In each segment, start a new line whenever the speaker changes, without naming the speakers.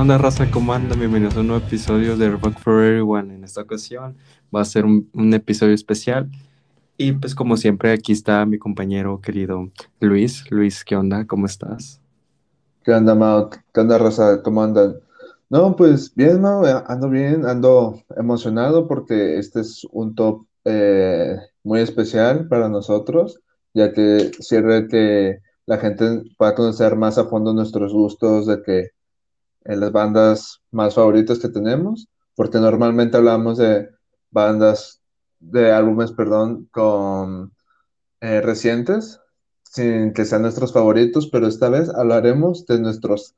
2, 1. ¿Qué onda, raza? ¿Cómo andan? Bienvenidos a un nuevo episodio de Rock for Everyone. En esta ocasión va a ser un, episodio especial. Y pues como siempre, aquí está mi compañero querido Luis. Luis, ¿qué onda? ¿Cómo estás?
¿Qué onda, Mao? ¿Qué onda, raza? ¿Cómo andan? No, pues bien, Mao, eh, ando bien, ando emocionado porque este es un top eh, muy especial para nosotros, ya que sirve que la gente pueda conocer más a fondo nuestros gustos, de que en las bandas más favoritas que tenemos, porque normalmente hablamos de bandas, de álbumes, perdón, con eh, recientes, sin que sean nuestros favoritos, pero esta vez hablaremos de nuestros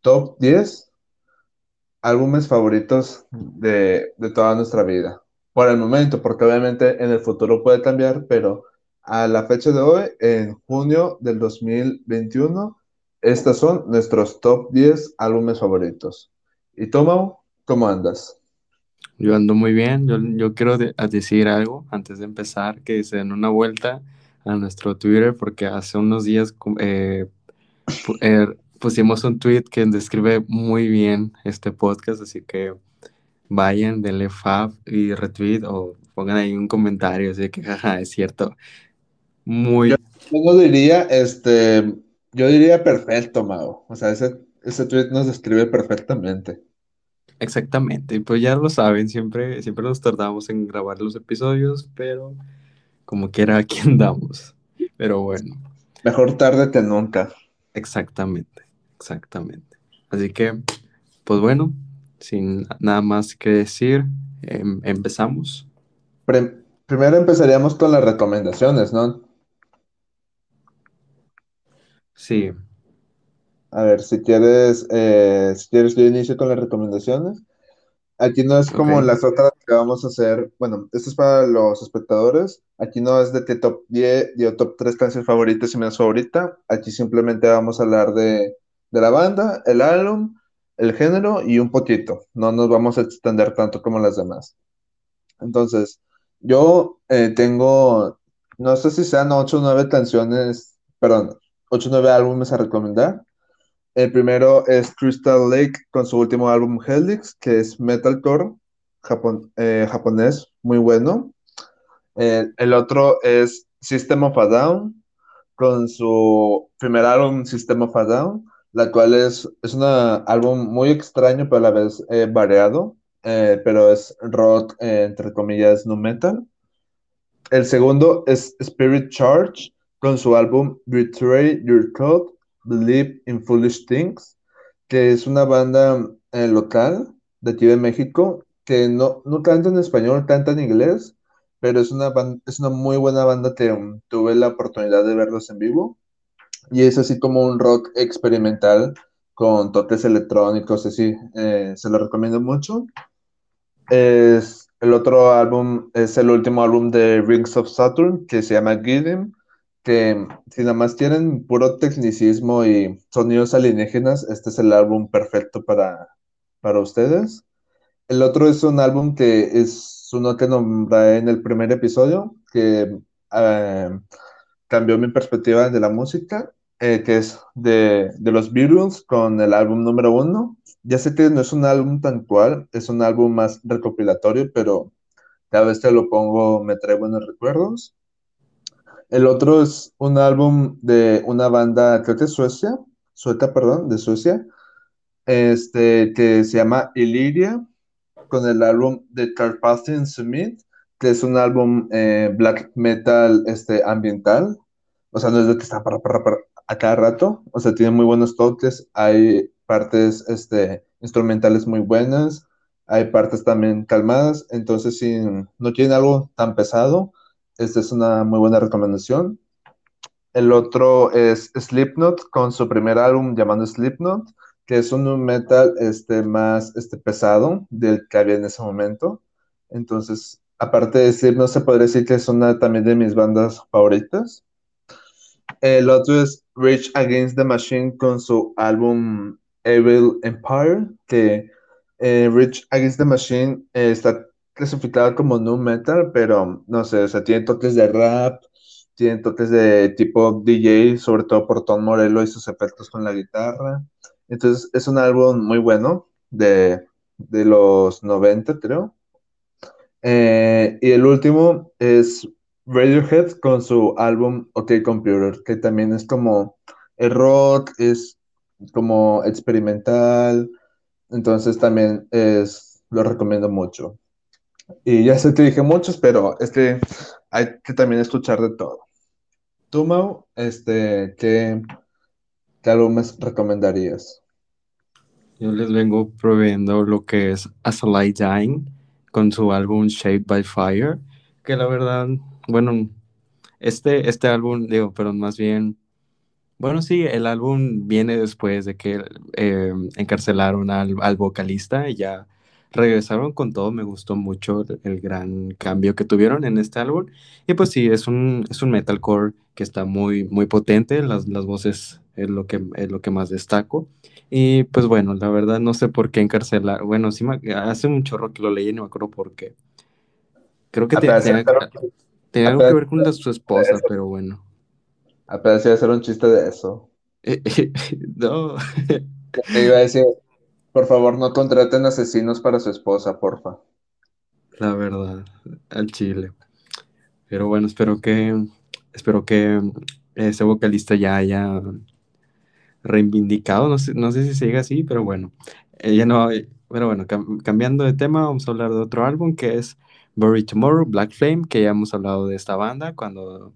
top 10 álbumes favoritos de, de toda nuestra vida. Por el momento, porque obviamente en el futuro puede cambiar, pero a la fecha de hoy, en junio del 2021, estas son nuestros top 10 álbumes favoritos. ¿Y Tomau, cómo andas?
Yo ando muy bien. Yo, yo quiero de- decir algo antes de empezar, que se den una vuelta a nuestro Twitter, porque hace unos días eh, eh, pusimos un tweet que describe muy bien este podcast, así que vayan, denle fab y retweet o pongan ahí un comentario, así que jaja, es cierto. Muy,
Yo no diría, este, yo diría perfecto, Mao. O sea, ese, ese tweet nos describe perfectamente.
exactamente. Y pues ya lo saben, siempre, siempre nos tardamos en grabar los episodios, pero como quiera aquí andamos. Pero bueno.
Mejor tarde que nunca.
Exactamente, exactamente. Así que, pues bueno, sin nada más que decir, em- empezamos.
Pre- primero empezaríamos con las recomendaciones, ¿no?
Sí,
A ver, si quieres, eh, si quieres yo inicio con las recomendaciones. Aquí no es como las otras que vamos a hacer. Bueno, esto es para los espectadores. Aquí no es de que top 10 y o top 3 canciones favoritas y menos favorita. Aquí simplemente vamos a hablar de, de la banda, el álbum, el género y un poquito. No nos vamos a extender tanto como las demás. Entonces, yo eh, tengo, no sé si sean 8 o 9 canciones, perdón, 8 o 9 álbumes a recomendar. El primero es Crystal Lake con su último álbum Helix, que es metalcore eh, japonés, muy bueno. Eh, el otro es System of a Down con su primer álbum System of a Down, la cual es, es un álbum muy extraño, pero a la vez eh, variado, eh, pero es rock, entre comillas, no metal. El segundo es Spirit Charge con su álbum Betray Your Code, Believe in Foolish Things, que es una banda eh, local de aquí de México que no, no canta en español, canta en inglés, pero es una, es una muy buena banda que um, tuve la oportunidad de verlos en vivo y es así como un rock experimental con toques electrónicos, así, eh, se lo recomiendo mucho. Es, el otro álbum es el último álbum de Rings of Saturn que se llama Gideon, que si nada más quieren puro tecnicismo y sonidos alienígenas, este es el álbum perfecto para, para ustedes. El otro es un álbum que es uno que nombré en el primer episodio, que eh, cambió mi perspectiva de la música, eh, que es de, de los Beatles con el álbum número uno. Ya sé que no es un álbum tan cual, es un álbum más recopilatorio, pero cada vez que lo pongo me trae buenos recuerdos. El otro es un álbum de una banda, creo que es Suecia, sueca, perdón, de Suecia, este, que se llama Illyria, con el álbum de Carpathian Summit, que es un álbum eh, black metal este, ambiental. O sea, no es de que está para, para, para a cada rato. O sea, tiene muy buenos toques. Hay partes este, instrumentales muy buenas. Hay partes también calmadas. Entonces, no quieren algo tan pesado, esta es una muy buena recomendación. El otro es Slipknot con su primer álbum llamado Slipknot, que es un metal este, más este, pesado del que había en ese momento. Entonces, aparte de Slipknot, se podría decir que es una también de mis bandas favoritas. El otro es Rage Against the Machine con su álbum Evil Empire, que eh, Rage Against the Machine eh, está clasificada como nu metal, pero no sé, o sea, tiene toques de rap, tiene toques de tipo DJ, sobre todo por Tom Morello y sus efectos con la guitarra. Entonces es un álbum muy bueno de, de los 90, creo. Eh, y el último es Radiohead con su álbum OK Computer, que también es como el rock, es como experimental, entonces también es, lo recomiendo mucho. Y ya sé que dije muchos, pero es que hay que también escuchar de todo. Tú, Mau, este, ¿qué, qué álbumes recomendarías?
Yo les vengo proveyendo lo que es As a Light Dying con su álbum Shaped by Fire, que la verdad, bueno, este, este álbum, digo, pero más bien, bueno, sí, el álbum viene después de que eh, encarcelaron al, al vocalista y ya regresaron con todo, me gustó mucho el, gran cambio que tuvieron en este álbum. Y pues sí, es un, es un metalcore que está muy, muy potente, las, las voces es lo que, es lo que más destaco. Y pues bueno, la verdad no sé por qué encarcelar, bueno, sí, me- hace un chorro que lo leí y no me acuerdo por qué. Creo que tenía,
un
tenía algo que ver con la, su esposa, pero bueno.
apenas iba a hacer un chiste de eso.
No,
Te iba a decir, por favor, no contraten asesinos para su esposa, porfa.
la verdad, al chile. Pero bueno, espero que, espero que ese vocalista ya haya reivindicado, no sé, no sé si sigue así, pero bueno, ella no, pero bueno, cam- cambiando de tema, vamos a hablar de otro álbum que es Bury Tomorrow, Black Flame, que ya hemos hablado de esta banda cuando,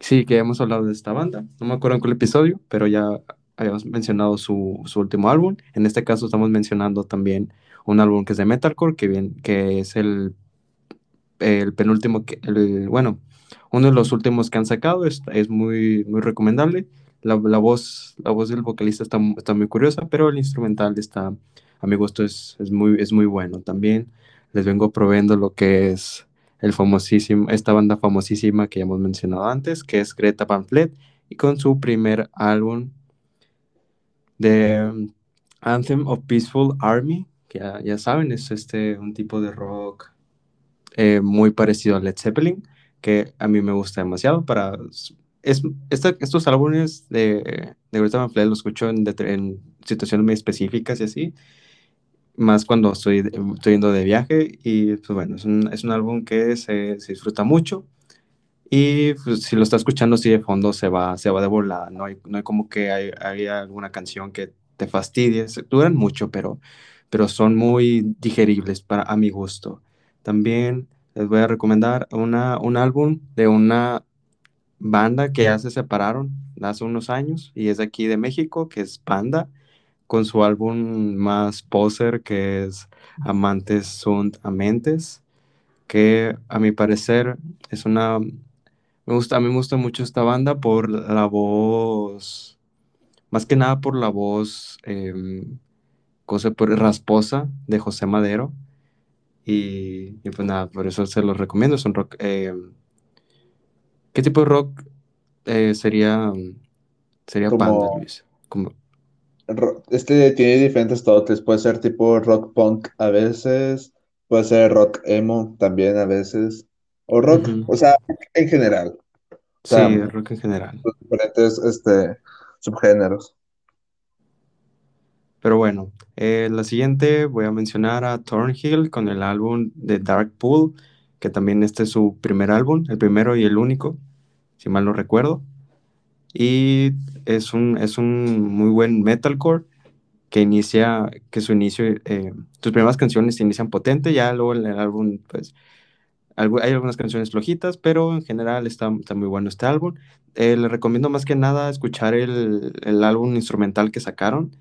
sí, que ya hemos hablado de esta banda, no me acuerdo en qué episodio, pero ya habíamos mencionado su, su último álbum, en este caso estamos mencionando también un álbum que es de metalcore, que, bien, que es el el penúltimo, que, el, bueno, uno de los últimos que han sacado, es, es muy, muy recomendable. La, voz, la voz del vocalista está, muy curiosa, pero el instrumental está, a mi gusto, es, es, muy, es muy bueno. También les vengo proveyendo lo que es el famosísimo, esta banda famosísima que ya hemos mencionado antes, que es Greta Van Fleet, y con su primer álbum de um, Anthem of Peaceful Army, que ya, saben, es este, un tipo de rock eh, muy parecido a Led Zeppelin, que a mí me gusta demasiado. Para, es, esta, estos álbumes de, de Greta Van los escucho en, en, situaciones muy específicas y así, más cuando estoy, estoy yendo de viaje. Y pues bueno, es un, es un álbum que se, se, disfruta mucho. Y pues, si lo está escuchando así de fondo, se va, se va de volada. No hay, no hay como que hay, hay alguna canción que te fastidie. Duran mucho, pero, pero son muy digeribles para, a mi gusto. También les voy a recomendar una, un álbum de una banda que ya se separaron hace unos años y es de aquí de México, que es Panda, con su álbum más poser que es Amantes sunt Amentes, que a mi parecer es una... Me gusta, a mí me gusta mucho esta banda por la voz, más que nada por la voz, eh, cosa por rasposa de José Madero y, y, pues nada, por eso se los recomiendo. Es un rock. Eh, ¿Qué tipo de rock eh, sería, sería
Como,
Panda, Luis? Como...
Este tiene diferentes toques. Puede ser tipo rock punk a veces. Puede ser rock emo también a veces. O rock, uh -huh. o sea, en general. O
sea, sí, rock en general.
Diferentes este, subgéneros.
Pero bueno, eh, la siguiente voy a mencionar a Thornhill con el álbum de Dark Pool, que también este es su primer álbum, el primero y el único, si mal no recuerdo. Y es un, es un muy buen metalcore que inicia, que su inicio, eh, sus primeras canciones inician potente, ya luego en el álbum, pues, hay algunas canciones flojitas, pero en general está, está muy bueno este álbum. Eh, les recomiendo más que nada escuchar el, el álbum instrumental que sacaron,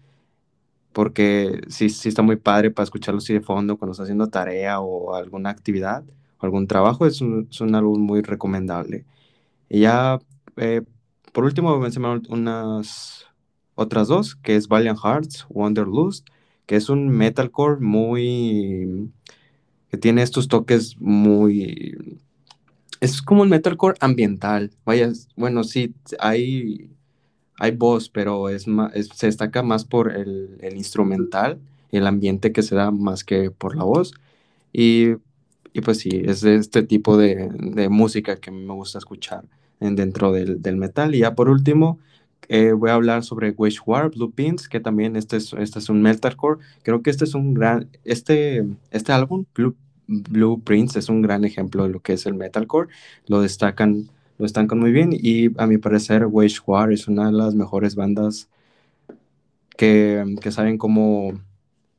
porque sí, sí está muy padre para escucharlo así de fondo cuando está haciendo tarea o alguna actividad o algún trabajo, es un, es un álbum muy recomendable. Y ya, eh, por último, mencionar unas otras dos, que es Valiant Hearts, Wanderlust, que es un metalcore muy... que tiene estos toques muy... Es como un metalcore ambiental, vaya, bueno, sí, hay hay voz, pero es más, es, se destaca más por el, el, instrumental, el ambiente que se da más que por la voz. Y, y pues sí, es este tipo de, de, música que me gusta escuchar en, dentro del, del, metal. Y ya por último, eh, voy a hablar sobre Wage War, Blue Pins, que también este es, este es un metalcore. Creo que este es un gran, este, este álbum, Blue, Blue Prince, es un gran ejemplo de lo que es el metalcore. Lo destacan, lo destacan muy bien y a mi parecer Wage War es una de las mejores bandas que, que saben cómo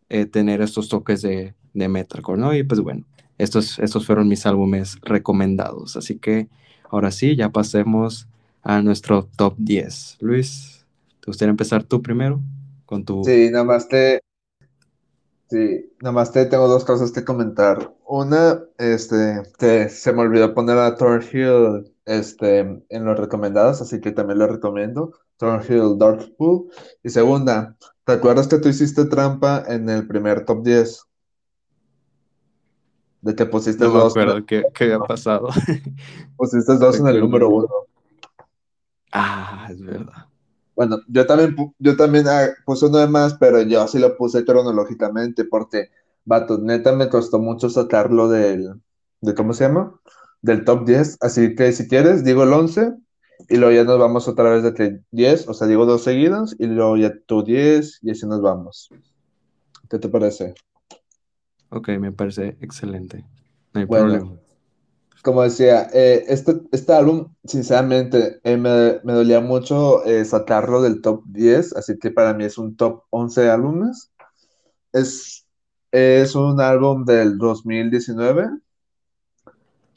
eh, tener estos toques de, de metalcore, ¿no? Y pues bueno, estos, estos fueron mis álbumes recomendados. Así que ahora sí, ya pasemos a nuestro top 10. Luis, ¿te gustaría empezar tú primero con tu...
Sí, nada más te... Sí, nada más te tengo dos cosas que comentar. Una, este, que se me olvidó poner a Thornhill, este, en los recomendados, así que también lo recomiendo. Thornhill Darkpool. Y segunda, ¿te acuerdas que tú hiciste trampa en el primer top 10? De que pusiste
No me
dos,
acuerdo qué, qué había pasado.
pusiste dos en el número uno.
Ah, es verdad.
Bueno, yo también, yo también ah, puse uno de más, pero yo sí lo puse cronológicamente porque, vato, neta me costó mucho sacarlo del, de, ¿cómo se llama? Del top 10. Así que si quieres, digo el 11 y luego ya nos vamos otra vez de que 10, o sea, digo dos seguidos y luego ya tú 10 y así nos vamos. ¿Qué te parece?
Ok, me parece excelente. No hay
Bueno,
problema.
Como decía, eh, este, este álbum, sinceramente, eh, me, me dolía mucho eh, sacarlo del top 10, así que para mí es un top 11 álbumes. Es, es un álbum del 2019,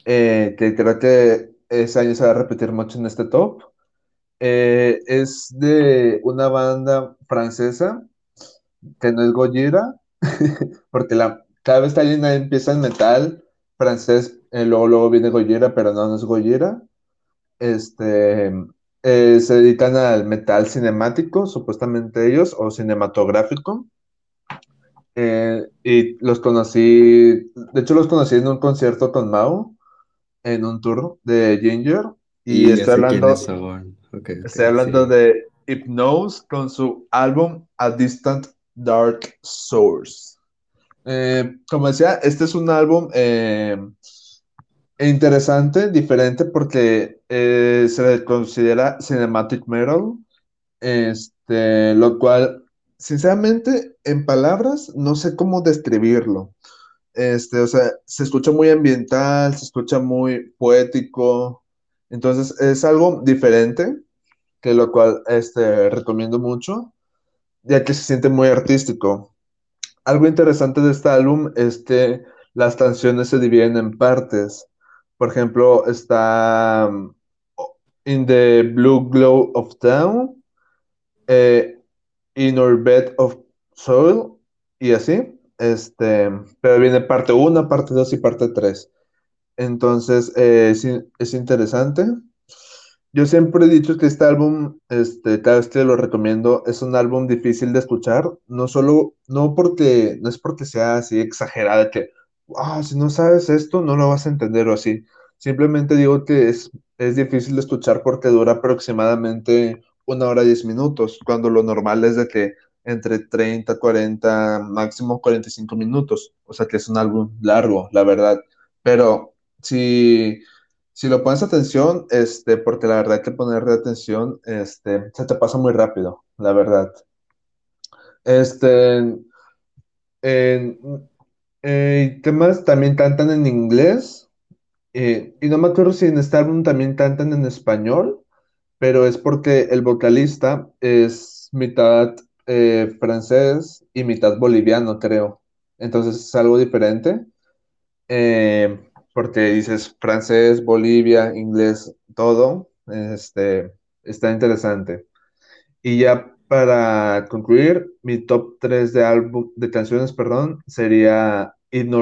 eh, que creo que ese año se va a repetir mucho en este top. Es de una banda francesa que no es Gojira, porque la, cada vez que alguien empieza en metal francés, eh, luego, luego viene Gojira, pero no, no es Gojira. Este, eh, se dedican al metal cinemático, supuestamente ellos, o cinematográfico. Eh, y los conocí, de hecho los conocí en un concierto con Mao, en un tour de Ginger, y
Y quiénes
hablando,
son. Ok, ok,
estoy hablando
sí.
de Hypnose con su álbum A Distant Dark Source. Eh, como decía, este es un álbum interesante, diferente, porque eh, se le considera cinematic metal, este, lo cual, sinceramente, en palabras, no sé cómo describirlo. Este, o sea, se escucha muy ambiental, se escucha muy poético. Entonces, es algo diferente, que lo cual este, recomiendo mucho, ya que se siente muy artístico. Algo interesante de este álbum es que las canciones se dividen en partes. Por ejemplo, está um, In the Blue Glow of Dawn, eh, In Our Bed of Soil, y así. Este, pero viene parte 1, parte 2 y parte 3. Entonces, eh, es, es interesante. Yo siempre he dicho que este álbum, este, cada vez que lo recomiendo, es un álbum difícil de escuchar, no solo, no porque, no es porque sea así exagerada, que, ah, si no sabes esto, no lo vas a entender o así. Simplemente digo que es, es difícil de escuchar porque dura aproximadamente una hora y diez minutos, cuando lo normal es de que entre 30, 40, máximo 45 minutos. O sea que es un álbum largo, la verdad. Pero si si lo pones atención, este, porque la verdad que ponerle atención, este, se te pasa muy rápido, la verdad. Este, en- eh, ¿qué más? También cantan en inglés, eh, y no me acuerdo si en este álbum también cantan en español, pero es porque el vocalista es mitad eh, francés y mitad boliviano, creo. Entonces es algo diferente. eh, porque dices francés, Bolivia, inglés, todo, este, está interesante. Y ya para concluir, mi top 3 de álbum, de canciones, perdón, sería In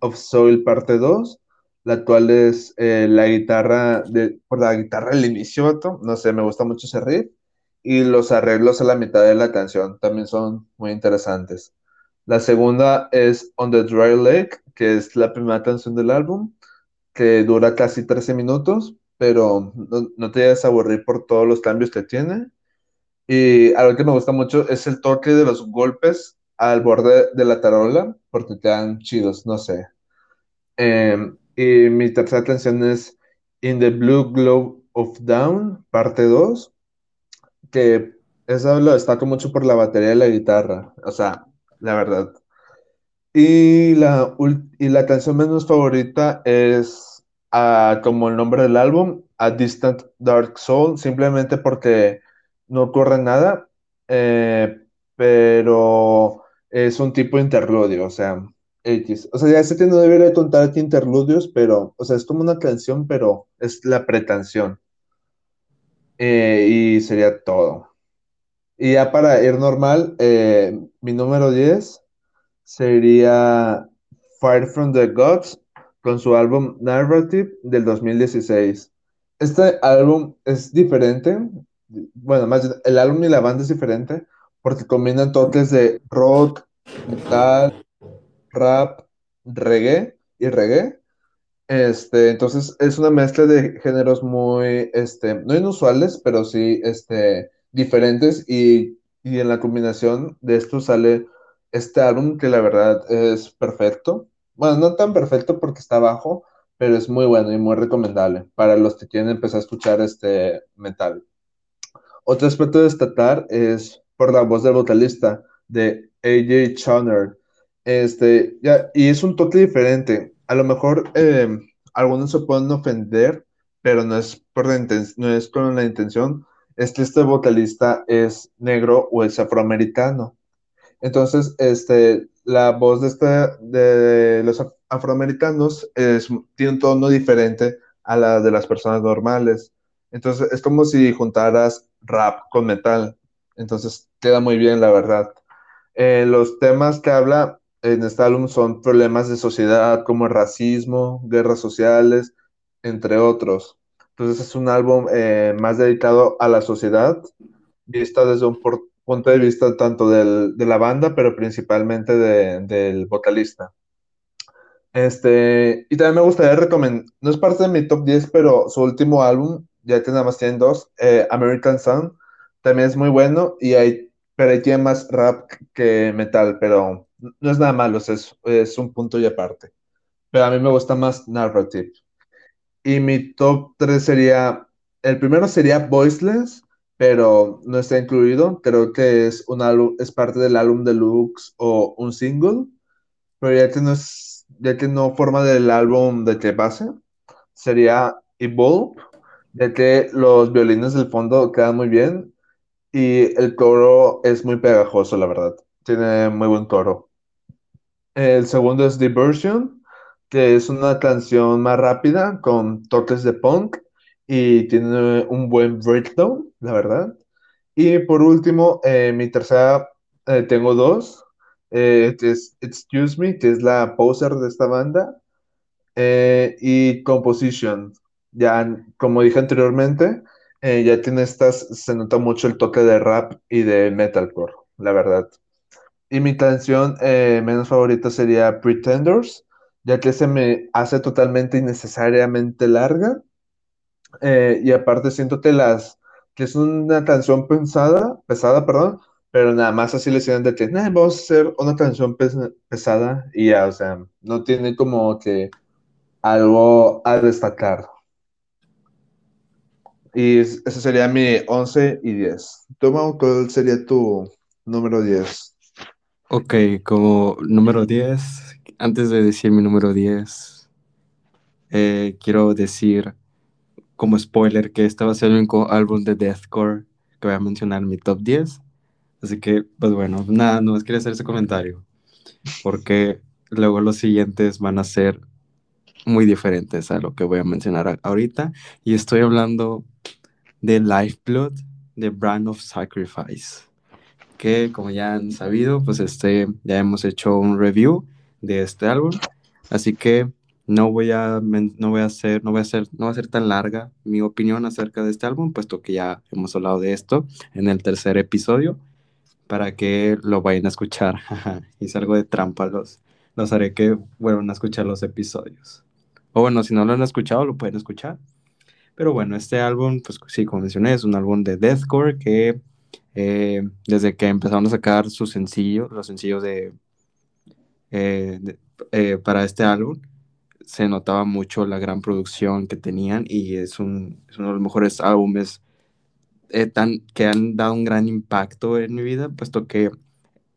of Soul parte 2, la cual es eh, la guitarra, por la guitarra del inicio, no sé, me gusta mucho ese riff, y los arreglos a la mitad de la canción también son muy interesantes. La segunda es On the Dry Lake, que es la primera canción del álbum, que dura casi 13 minutos, pero no, no te vayas a aburrir por todos los cambios que tiene. Y algo que me gusta mucho es el toque de los golpes al borde de la tarola, porque quedan chidos, no sé. Eh, y mi tercera canción es In the Blue Glow of Dawn, parte 2. que eso lo destaco mucho por la batería de la guitarra, o sea, la verdad. Y la, y la canción menos favorita es, ah, como el nombre del álbum, A Distant Dark Soul, simplemente porque no ocurre nada, eh, pero es un tipo de interludio, o sea, X. O sea, ya sé que no debería contar aquí interludios, pero, o sea, es como una canción, pero es la precanción. Eh, y sería todo. Y ya para ir normal, eh, mi número 10 sería Fire from the Gods con su álbum Narrative del 2016. Este álbum es diferente, bueno, más bien, el álbum y la banda es diferente porque combinan toques de rock, metal, rap, reggae y reggae. Este, entonces es una mezcla de géneros muy, este, no inusuales, pero sí, este, diferentes y, y en la combinación de esto sale este álbum que la verdad es perfecto. Bueno, no tan perfecto porque está bajo, pero es muy bueno y muy recomendable para los que quieren empezar a escuchar este metal. Otro aspecto a destacar es por la voz del vocalista de AJ Chauner. Este, ya, y es un toque diferente. A lo mejor eh, algunos se pueden ofender, pero no es, por la no es con la intención. Es que este vocalista es negro o es afroamericano. Entonces, este, la voz de, esta, de los af- afroamericanos es, tiene un tono diferente a la de las personas normales. Entonces, es como si juntaras rap con metal. Entonces, queda muy bien, la verdad. Eh, los temas que habla en este álbum son problemas de sociedad como el racismo, guerras sociales, entre otros. Entonces, es un álbum eh, más dedicado a la sociedad vista desde un punto de vista tanto del- de la banda, pero principalmente de- del vocalista. Este, y también me gustaría recomendar, no es parte de mi top 10, pero su último álbum, ya nada más tienen dos, eh, American Sun, también es muy bueno, y hay, pero ahí tiene más rap que metal, pero no es nada malo, o sea, es, es un punto y aparte. Pero a mí me gusta más Narrative. Y mi top 3 sería, el primero sería Voiceless, pero no está incluido. Creo que es un álbum, es parte del álbum deluxe o un single, pero ya que no es, ya que no forma del álbum de que base, sería Evolve, ya que los violines del fondo quedan muy bien y el coro es muy pegajoso, la verdad. Tiene muy buen coro. El segundo es Diversion, que es una canción más rápida con toques de punk y tiene un buen breakdown, la verdad. Y por último, eh, mi tercera, eh, tengo dos, eh, es Excuse Me, que es la poser de esta banda, y Composition. Ya, como dije anteriormente, eh, ya tiene estas, se nota mucho el toque de rap y de metalcore, la verdad. Y mi canción eh, menos favorita sería Pretenders, ya que se me hace totalmente innecesariamente larga. eh, y aparte siento que las, que es una canción pensada, pesada, perdón, pero nada más así le hicieron de que, "Nah, vamos a hacer una canción pes- pesada y ya, o sea, no tiene como que algo a destacar. Y es- ese sería mi 11 y 10. Toma, ¿cuál sería tu número 10?
Ok, como número 10, antes de decir mi número 10, eh, quiero decir como spoiler que este va a ser el único álbum de deathcore que voy a mencionar en mi top 10. Así que, pues bueno, nada, no más quería hacer ese comentario, porque luego los siguientes van a ser muy diferentes a lo que voy a mencionar ahorita. Y estoy hablando de Lifeblood, de Brand of Sacrifice, que como ya han sabido, pues este, ya hemos hecho un review de este álbum, así que no voy a, no voy a hacer, no voy a hacer, no va a ser tan larga mi opinión acerca de este álbum, puesto que ya hemos hablado de esto en el tercer episodio, para que lo vayan a escuchar. Hice algo de trampa, los, los haré que vuelvan a escuchar los episodios. O bueno, si no lo han escuchado, lo pueden escuchar. Pero bueno, este álbum, pues sí, como mencioné, es un álbum de deathcore que eh, desde que empezaron a sacar sus sencillos, los sencillos de, eh, eh, para este álbum, se notaba mucho la gran producción que tenían y es, un, uno de los mejores álbumes que han dado un gran impacto en mi vida, puesto que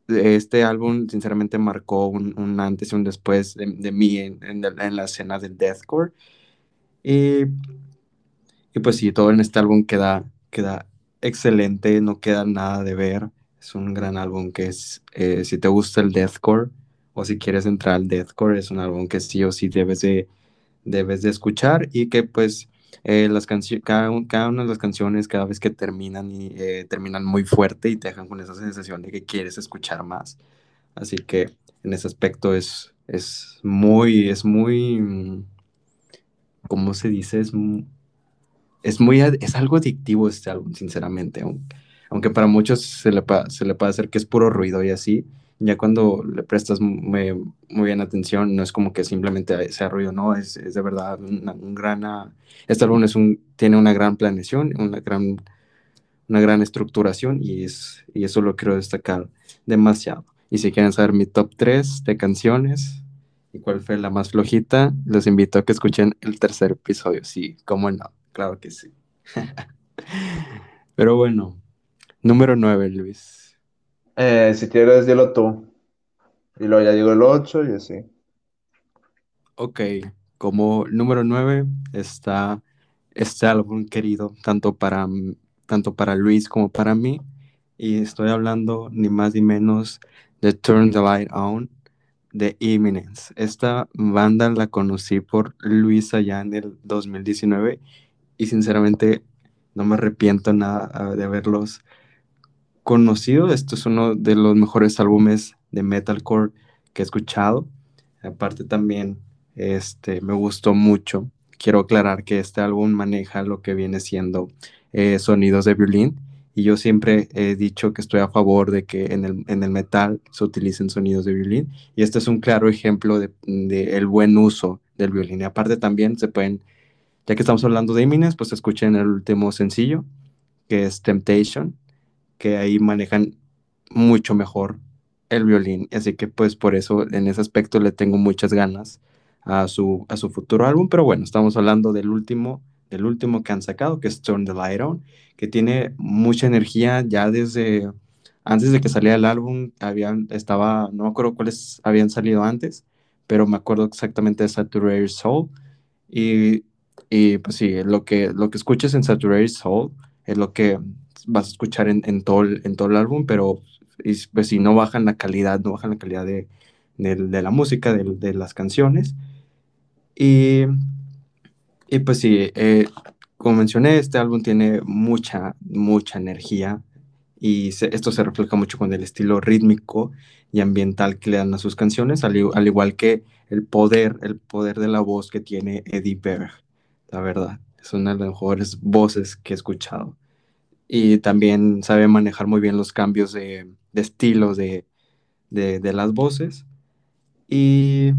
este álbum sinceramente marcó un, un antes y un después de, mí en, en, en, la escena del deathcore. Y, y, pues sí, todo en este álbum queda, queda excelente, no queda nada de ver. Es un gran álbum que es, eh, si te gusta el deathcore o si quieres entrar al deathcore, es un álbum que sí o sí debes de, debes de escuchar y que pues eh, las cada, cada, una de las canciones, cada vez que terminan, eh, terminan muy fuerte y te dejan con esa sensación de que quieres escuchar más. Así que en ese aspecto es, es muy, es muy, ¿cómo se dice? Es, es muy, es algo adictivo este álbum, sinceramente, aunque, aunque para muchos se le, se le puede hacer que es puro ruido y así, ya cuando le prestas muy, muy, bien atención, no es como que simplemente sea ruido, no, es, es de verdad una, un gran... Ah, este álbum es un, tiene una gran planeación, una gran, una gran estructuración y, es, y eso lo quiero destacar demasiado. Y si quieren saber mi top 3 de canciones y cuál fue la más flojita, los invito a que escuchen el tercer episodio. Sí, cómo no, claro que sí. Pero bueno, número 9, Luis.
Eh, si quieres, dilo tú. Y luego ya digo el 8 y así.
Ok, como número 9 está este álbum querido, tanto para, tanto para Luis como para mí. Y estoy hablando ni más ni menos de Turn the Light On de Eminence. Esta banda la conocí por Luis allá en el 2019 y sinceramente no me arrepiento nada ah, de haberlos conocido. Esto es uno de los mejores álbumes de metalcore que he escuchado. Aparte también este, me gustó mucho. Quiero aclarar que este álbum maneja lo que viene siendo eh, sonidos de violín y yo siempre he dicho que estoy a favor de que en el, en el metal se utilicen sonidos de violín y este es un claro ejemplo de, de, el buen uso del violín. Y aparte también se pueden, ya que estamos hablando de Imines, pues escuchen el último sencillo que es Temptation que ahí manejan mucho mejor el violín. Así que pues por eso en ese aspecto le tengo muchas ganas a su, a su futuro álbum. Pero bueno, estamos hablando del último, del último que han sacado, que es Turn the Light On, que tiene mucha energía ya desde antes de que saliera el álbum, habían, estaba, no me acuerdo cuáles habían salido antes, pero me acuerdo exactamente de Saturated Soul. Y, y pues sí, lo que, lo que escuches en Saturated Soul es lo que vas a escuchar en, en, todo, el, en todo el álbum, pero pues, si no bajan la calidad, no bajan la calidad de, de, de la música, de, de, las canciones. Y, y pues sí, eh, como mencioné, este álbum tiene mucha, mucha energía y se, esto se refleja mucho con el estilo rítmico y ambiental que le dan a sus canciones, al, al, igual que el poder, el poder de la voz que tiene Eddie Berg, la verdad. Es una de las mejores voces que he escuchado y también sabe manejar muy bien los cambios de, de estilo de, de, las voces. Y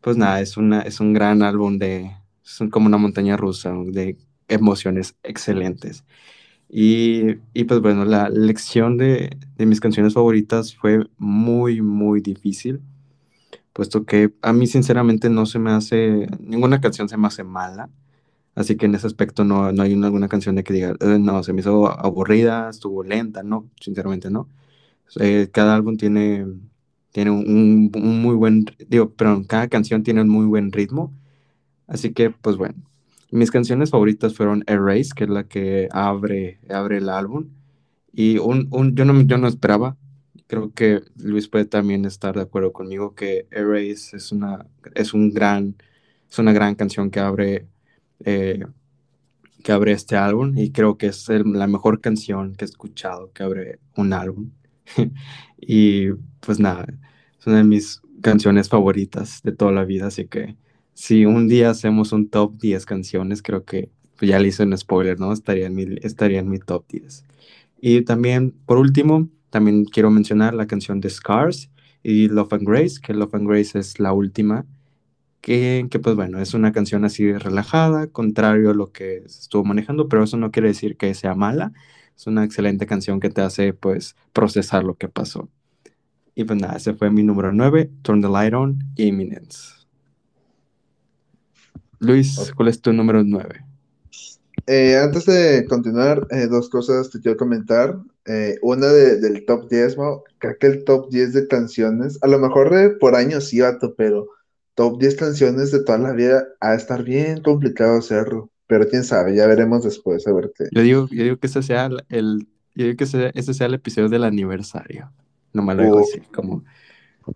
pues nada, es, una, es un gran álbum de, es como una montaña rusa de emociones excelentes. Y, y pues bueno, la lección de, de mis canciones favoritas fue muy, muy difícil, puesto que a mí sinceramente no se me hace, ninguna canción se me hace mala Así que en ese aspecto no, no hay una, alguna canción de que diga, eh, no, se me hizo aburrida, estuvo lenta, no, sinceramente no. Eh, cada álbum tiene, tiene un, un, muy buen, digo, perdón, cada canción tiene un muy buen ritmo. Así que, pues bueno, mis canciones favoritas fueron Erase, que es la que abre, abre el álbum. Y un, un, yo, no, yo no esperaba, creo que Luis puede también estar de acuerdo conmigo, que Erase es una, es un gran, es una gran canción que abre eh, que abre este álbum y creo que es la mejor canción que he escuchado que abre un álbum. y pues nada, es una de mis canciones favoritas de toda la vida, así que si un día hacemos un top 10 canciones, creo que ya le hice un spoiler, ¿no? Estaría en mi, estaría en mi top 10. Y también, por último, también quiero mencionar la canción de Scars y Love and Grace, que Love and Grace es la última que, que, pues bueno, es una canción así relajada, contrario a lo que estuvo manejando, pero eso no quiere decir que sea mala, es una excelente canción que te hace pues procesar lo que pasó. Y pues nada, ese fue mi número 9, Turn the Light On, Imminence. Luis, ¿cuál es tu número 9?
Eh, antes de continuar, eh, dos cosas te quiero comentar. Eh, una de- del top 10, Mau. creo que el top 10 de canciones, a lo mejor por años sí, vato, pero top 10 canciones de toda la vida, ha de estar bien complicado hacerlo. Pero quién sabe, ya veremos después, a ver qué.
Yo digo, yo digo que ese sea el, yo digo que ese, ese sea el episodio del aniversario. Nomás lo digo así, como,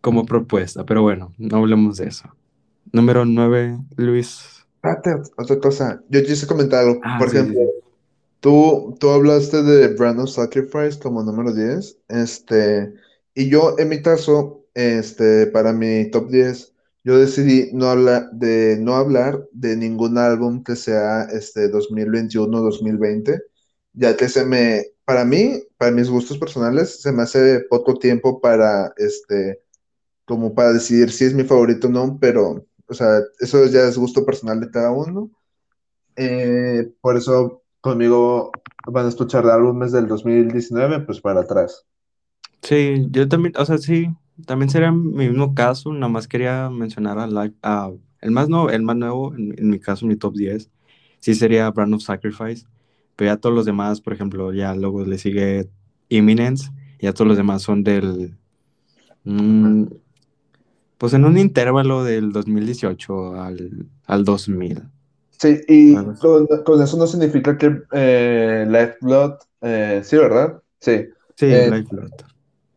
como propuesta. Pero bueno, no hablemos de eso. Número 9, Luis.
Espérate, otra cosa. Yo quise comentar algo.
Ah,
Por
sí,
ejemplo,
sí.
Tú, tú hablaste de Brand of Sacrifice como número 10, este, y yo en mi caso, este, para mi top 10, yo decidí no hablar de, no hablar de ningún álbum que sea este 2021-2020, ya que se me, para mí, para mis gustos personales, se me hace poco tiempo para, este, como para decidir si es mi favorito o no, pero, o sea, eso ya es gusto personal de cada uno. Eh, por eso conmigo van a escuchar álbumes del 2019, pues para atrás.
Sí, yo también, o sea, sí, también sería mi mismo caso, nada más quería mencionar a, a- el más nuevo, el más nuevo, en, en mi caso, mi top 10, sí sería Brand of Sacrifice, pero ya todos los demás, por ejemplo, ya luego le sigue Imminence, ya todos los demás son del, mm, pues en un intervalo del 2018 al, al 2000.
Sí, y con, con eso no significa que eh, Lifeblood, eh, sí, ¿verdad? Sí.
Sí,
Eh,
Life Lot.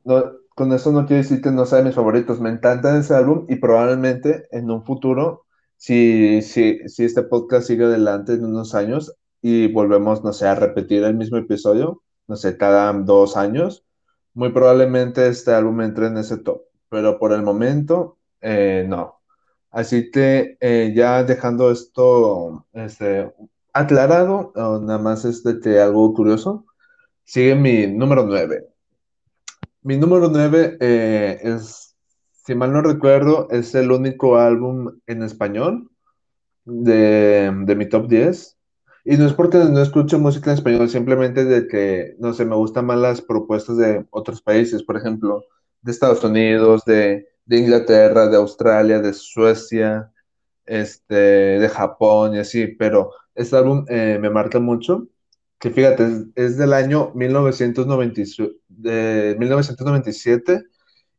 no, con eso no quiere decir que no sea de mis favoritos. Me encanta ese álbum y probablemente en un futuro, si, si, si este podcast sigue adelante en unos años y volvemos, no sé, a repetir el mismo episodio, no sé, cada dos años, muy probablemente este álbum entre en ese top. Pero por el momento, eh, no. Así que eh, ya dejando esto este, aclarado, nada más es de que algo curioso, sigue mi número 9. Mi número 9 eh, es, si mal no recuerdo, es el único álbum en español de, de mi top 10. Y no es porque no escucho música en español, simplemente de que, no sé, me gustan más las propuestas de otros países, por ejemplo, de Estados Unidos, de, de Inglaterra, de Australia, de Suecia, este, de Japón y así, pero este álbum eh, me marca mucho, que fíjate, es, es del año 1997, de 1997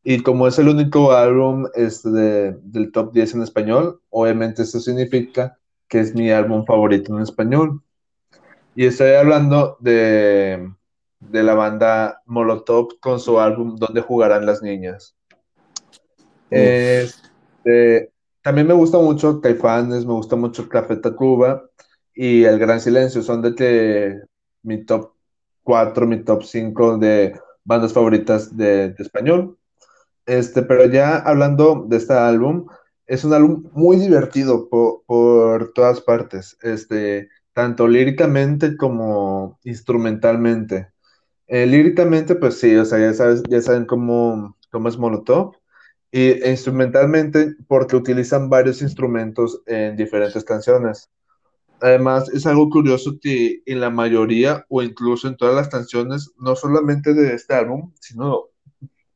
y como es el único álbum este, de- del top 10 en español, obviamente eso significa que es mi álbum favorito en español. Y estoy hablando de, de la banda Molotov con su álbum ¿Dónde jugarán las niñas? Este, también me gusta mucho Caifanes, me gusta mucho Café Tacuba y El Gran Silencio. Son de que mi top 4, mi top 5 de bandas favoritas de, español. Este, pero ya hablando de este álbum, es un álbum muy divertido po- por, todas partes, este, tanto líricamente como instrumentalmente. Eh, líricamente, pues sí, o sea, ya sabes, ya saben cómo, cómo es Molotov. Y e instrumentalmente, porque utilizan varios instrumentos en diferentes canciones. Además, es algo curioso que en la mayoría o incluso en todas las canciones, no solamente de este álbum, sino,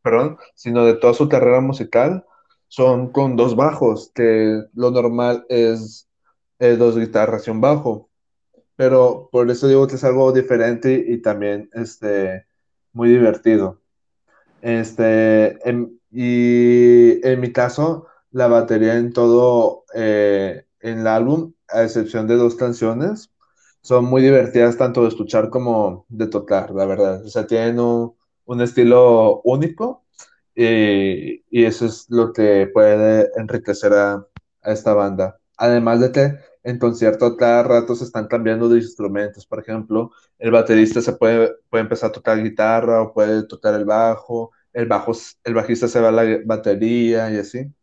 perdón, sino de toda su carrera musical, son con dos bajos, que lo normal es dos guitarras y un bajo. Pero por eso digo que es algo diferente y también este, muy divertido. Este, y en mi caso, la batería en todo eh, en el álbum, a excepción de dos canciones, son muy divertidas tanto de escuchar como de tocar, la verdad. O sea, tienen un, un estilo único y, y eso es lo que puede enriquecer a, a esta banda. Además de que en concierto cada rato se están cambiando de instrumentos. Por ejemplo, el baterista se puede, puede empezar a tocar guitarra o puede tocar el bajo, el bajo, el bajista se va a la batería y así.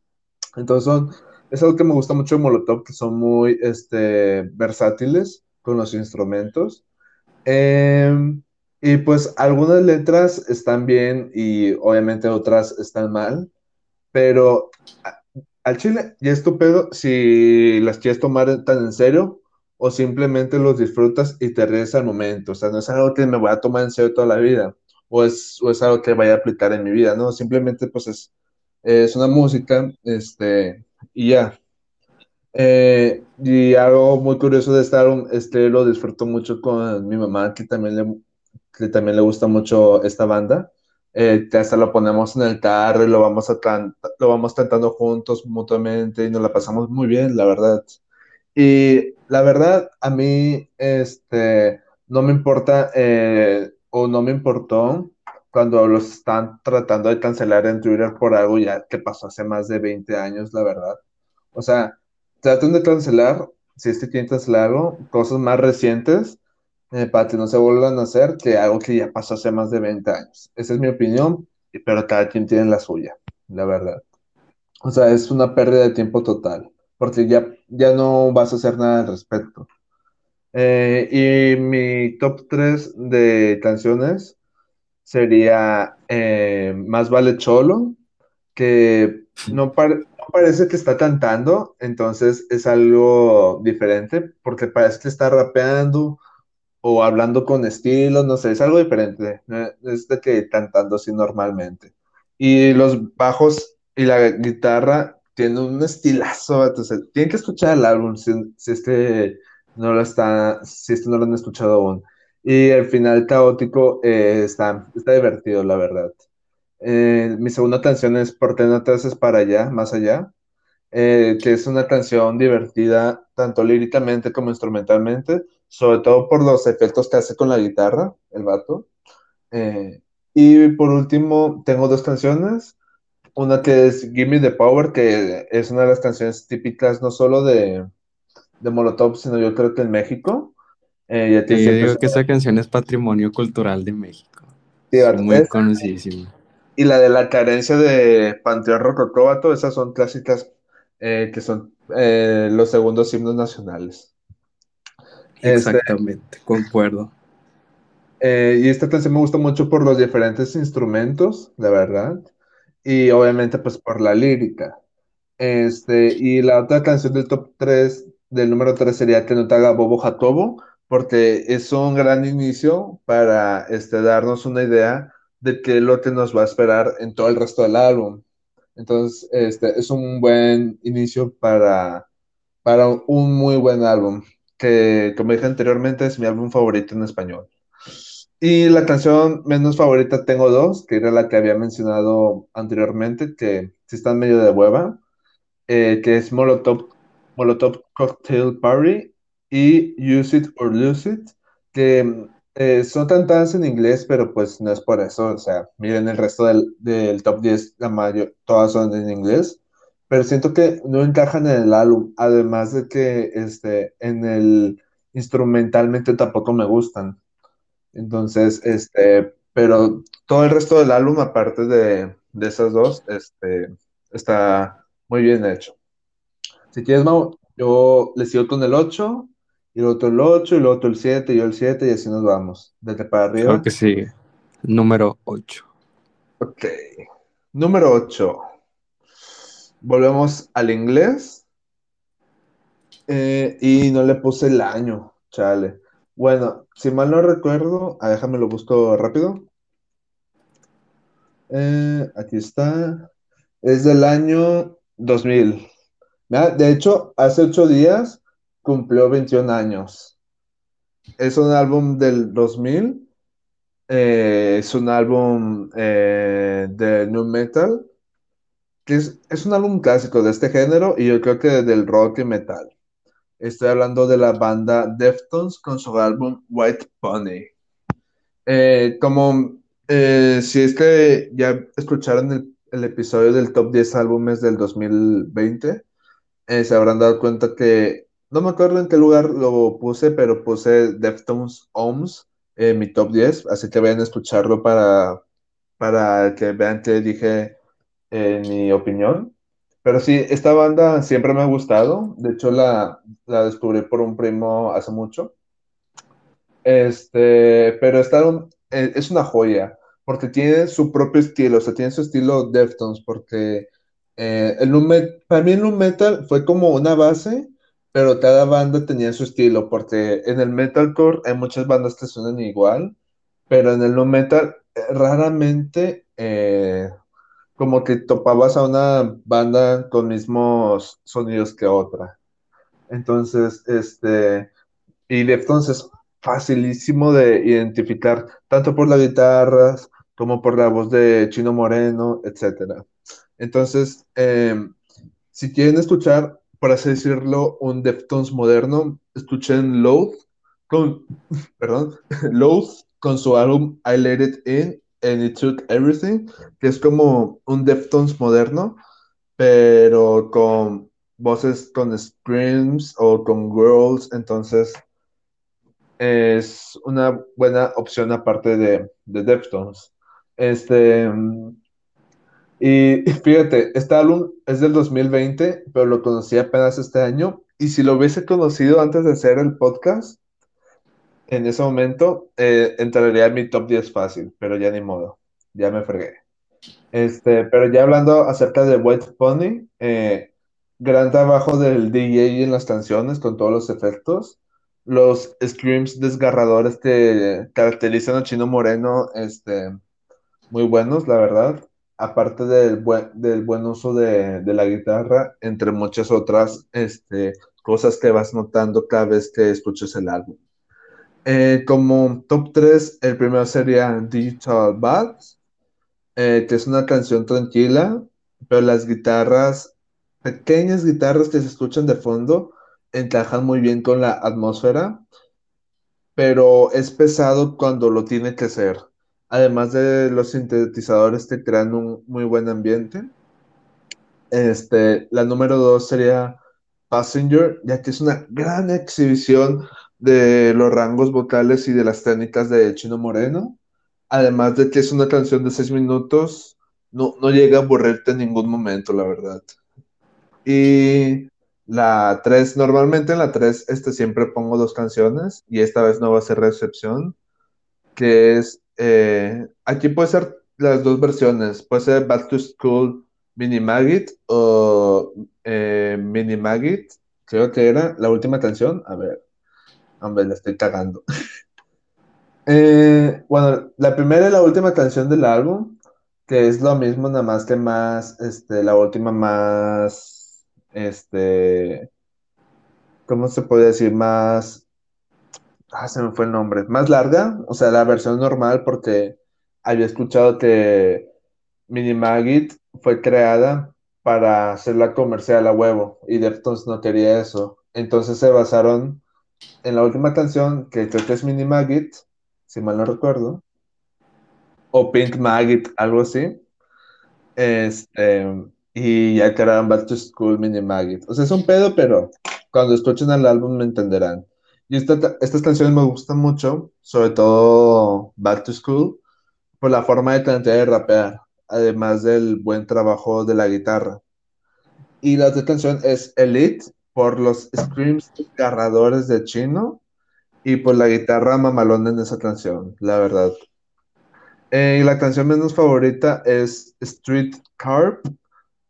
Entonces son, es algo que me gusta mucho de Molotov, que son muy este, versátiles con los instrumentos. Em, y pues algunas letras están bien y obviamente otras están mal, pero al chile ya es tu si las quieres tomar tan en serio o simplemente los disfrutas y te ríes al momento. O sea, no es algo que me voy a tomar en serio toda la vida o es, o es algo que vaya a aplicar en mi vida, ¿no? Simplemente pues es, es una música, este, y ya. Eh, y algo muy curioso de este álbum lo disfruto mucho con mi mamá, que también le, que también le gusta mucho esta banda. Eh, hasta lo ponemos en el carro y lo vamos, a lo vamos cantando juntos mutuamente y nos la pasamos muy bien, la verdad. Y la verdad, a mí este, no me importa eh, o no me importó cuando los están tratando de cancelar en Twitter por algo ya que pasó hace más de 20 años, la verdad. O sea, traten de cancelar, si es que quieren cancelar algo, cosas más recientes eh, para que no se vuelvan a hacer que algo que ya pasó hace más de 20 años. Esa es mi opinión, pero cada quien tiene la suya, la verdad. O sea, es una pérdida de tiempo total, porque ya, ya no vas a hacer nada al respecto. Eh, y mi top 3 de canciones sería eh, Más vale Cholo, que no, parece que está cantando, entonces es algo diferente, porque parece que está rapeando o hablando con estilo, no sé, es algo diferente, es de que cantando así normalmente. Y los bajos y la guitarra tienen un estilazo, entonces tienen que escuchar el álbum si, si este no lo está, si este no lo han escuchado aún. Y el final caótico eh, está, está divertido, la verdad. Eh, mi segunda canción es Por qué no te para allá, más allá, eh, que es una canción divertida tanto líricamente como instrumentalmente, sobre todo por los efectos que hace con la guitarra, el vato. y por último, tengo dos canciones. Una que es Give Me the Power, que es una de las canciones típicas no solo de, de Molotov, sino yo creo que en México.
Eh, yo digo que esa canción es patrimonio cultural de México. Sí, es muy conocidísima.
Y la de la carencia de Panteón Rococó, esas son clásicas eh, que son eh, los segundos himnos nacionales.
Este, Exactamente, concuerdo.
y esta canción me gusta mucho por los diferentes instrumentos, la verdad. Y obviamente, pues por la lírica. Este, y la otra canción del top 3, del número 3 sería Que no te haga Bobo Jatobo, porque es un gran inicio para este, darnos una idea de qué lo que nos va a esperar en todo el resto del álbum. Entonces, este, es un buen inicio para, para un muy buen álbum, que como dije anteriormente es mi álbum favorito en español. Y la canción menos favorita tengo dos, que era la que había mencionado anteriormente, que si están medio de hueva, eh, que es Molotov, Molotov Cocktail Party y Use It or Lose It, que eh, son cantadas en inglés, pero pues no es por eso, o sea, miren el resto del, top 10, la mayor, todas son en inglés, pero siento que no encajan en el álbum, además de que este, en el instrumentalmente tampoco me gustan. Entonces, este, pero todo el resto del álbum, aparte de, de esas dos, este, está muy bien hecho. Si quieres, Mau, yo le sigo con el 8 y el otro el 8, y el otro el 7, y yo el 7, y así nos vamos. Desde para arriba.
Creo que sí. Número 8.
Ok. Número 8. Volvemos al inglés. Eh, y no le puse el año, chale. Bueno, si mal no recuerdo, ah, déjame lo busco rápido. Eh, aquí está. Es del año 2000. De hecho, hace 8 días cumplió 21 años. Es un álbum del 2000. Eh, es un álbum eh, de new metal. Que es, es, un álbum clásico de este género y yo creo que del rock y metal. Estoy hablando de la banda Deftones con su álbum White Pony. Eh, como si es que ya escucharon el, el, episodio del top 10 álbumes del 2020, se habrán dado cuenta que no me acuerdo en qué lugar lo puse, pero puse Deftones Ohms en mi top 10, así que vayan a escucharlo para, para que vean que dije en mi opinión. Pero sí, esta banda siempre me ha gustado. De hecho, la, la descubrí por un primo hace mucho. Este, pero esta eh, es una joya, porque tiene su propio estilo, o sea, tiene su estilo Deftones, porque eh, el para mí el metal fue como una base pero cada banda tenía su estilo, porque en el metalcore hay muchas bandas que suenan igual, pero en el no metal eh, raramente eh, como que topabas a una banda con mismos sonidos que otra. Entonces, este, y Deftones es facilísimo de identificar, tanto por las guitarras como por la voz de Chino Moreno, etcétera. Entonces, eh, si quieren escuchar, por así decirlo, un Deftones moderno, escuchen Loath con, perdón, Loath con su álbum I Let It In and It Took Everything, que es como un Deftones moderno, pero con voces con screams o con girls, entonces es una buena opción aparte de, de Deftones. Este, y fíjate, este álbum es del 2020, pero lo conocí apenas este año. Y si lo hubiese conocido antes de hacer el podcast, en ese momento eh, entraría en mi top 10 fácil, pero ya ni modo, ya me fregué. Este, pero ya hablando acerca de White Pony, eh, gran trabajo del DJ en las canciones con todos los efectos. Los screams desgarradores que caracterizan a Chino Moreno, este, muy buenos, la verdad. Aparte del buen, uso de, la guitarra, entre muchas otras este, cosas que vas notando cada vez que escuchas el álbum. Eh, como top 3, el primero sería Digital Baths, eh, que es una canción tranquila, pero las guitarras, pequeñas guitarras que se escuchan de fondo, encajan muy bien con la atmósfera, pero es pesado cuando lo tiene que ser. Además de los sintetizadores que crean un muy buen ambiente. Este, la número 2 sería Passenger, ya que es una gran exhibición de los rangos vocales y de las técnicas de Chino Moreno. Además de que es una canción de 6 minutos, no, no llega a aburrirte en ningún momento, la verdad. Y la 3, normalmente en la 3 este, siempre pongo dos canciones y esta vez no va a ser recepción, que es, eh, aquí puede ser las dos versiones, puede ser Back to School Mini Maggot o eh, Mini Maggot, creo que era la última canción, a ver, hombre, la estoy cagando. Eh, bueno, la primera y la última canción del álbum, que es lo mismo, nada más que más, este, la última más, este, ¿cómo se puede decir? Más, ah, se me fue el nombre, más larga, o sea, la versión normal, porque había escuchado que Mini Maggot fue creada para hacerla comercial a huevo, y Deftones no quería eso. Entonces se basaron en la última canción, que creo que es Mini Maggot, si mal no recuerdo, o Pink Maggot, algo así. Este, y ya crearon Back to School Mini Maggot. O sea, es un pedo, pero cuando escuchen el álbum me entenderán. Y esta, estas canciones me gustan mucho, sobre todo Back to School, por la forma de cantar y rapear, además del buen trabajo de la guitarra. Y la otra canción es Elite, por los screams desgarradores de Chino y por la guitarra mamalona en esa canción, la verdad. Eh, y la canción menos favorita es Street Carp.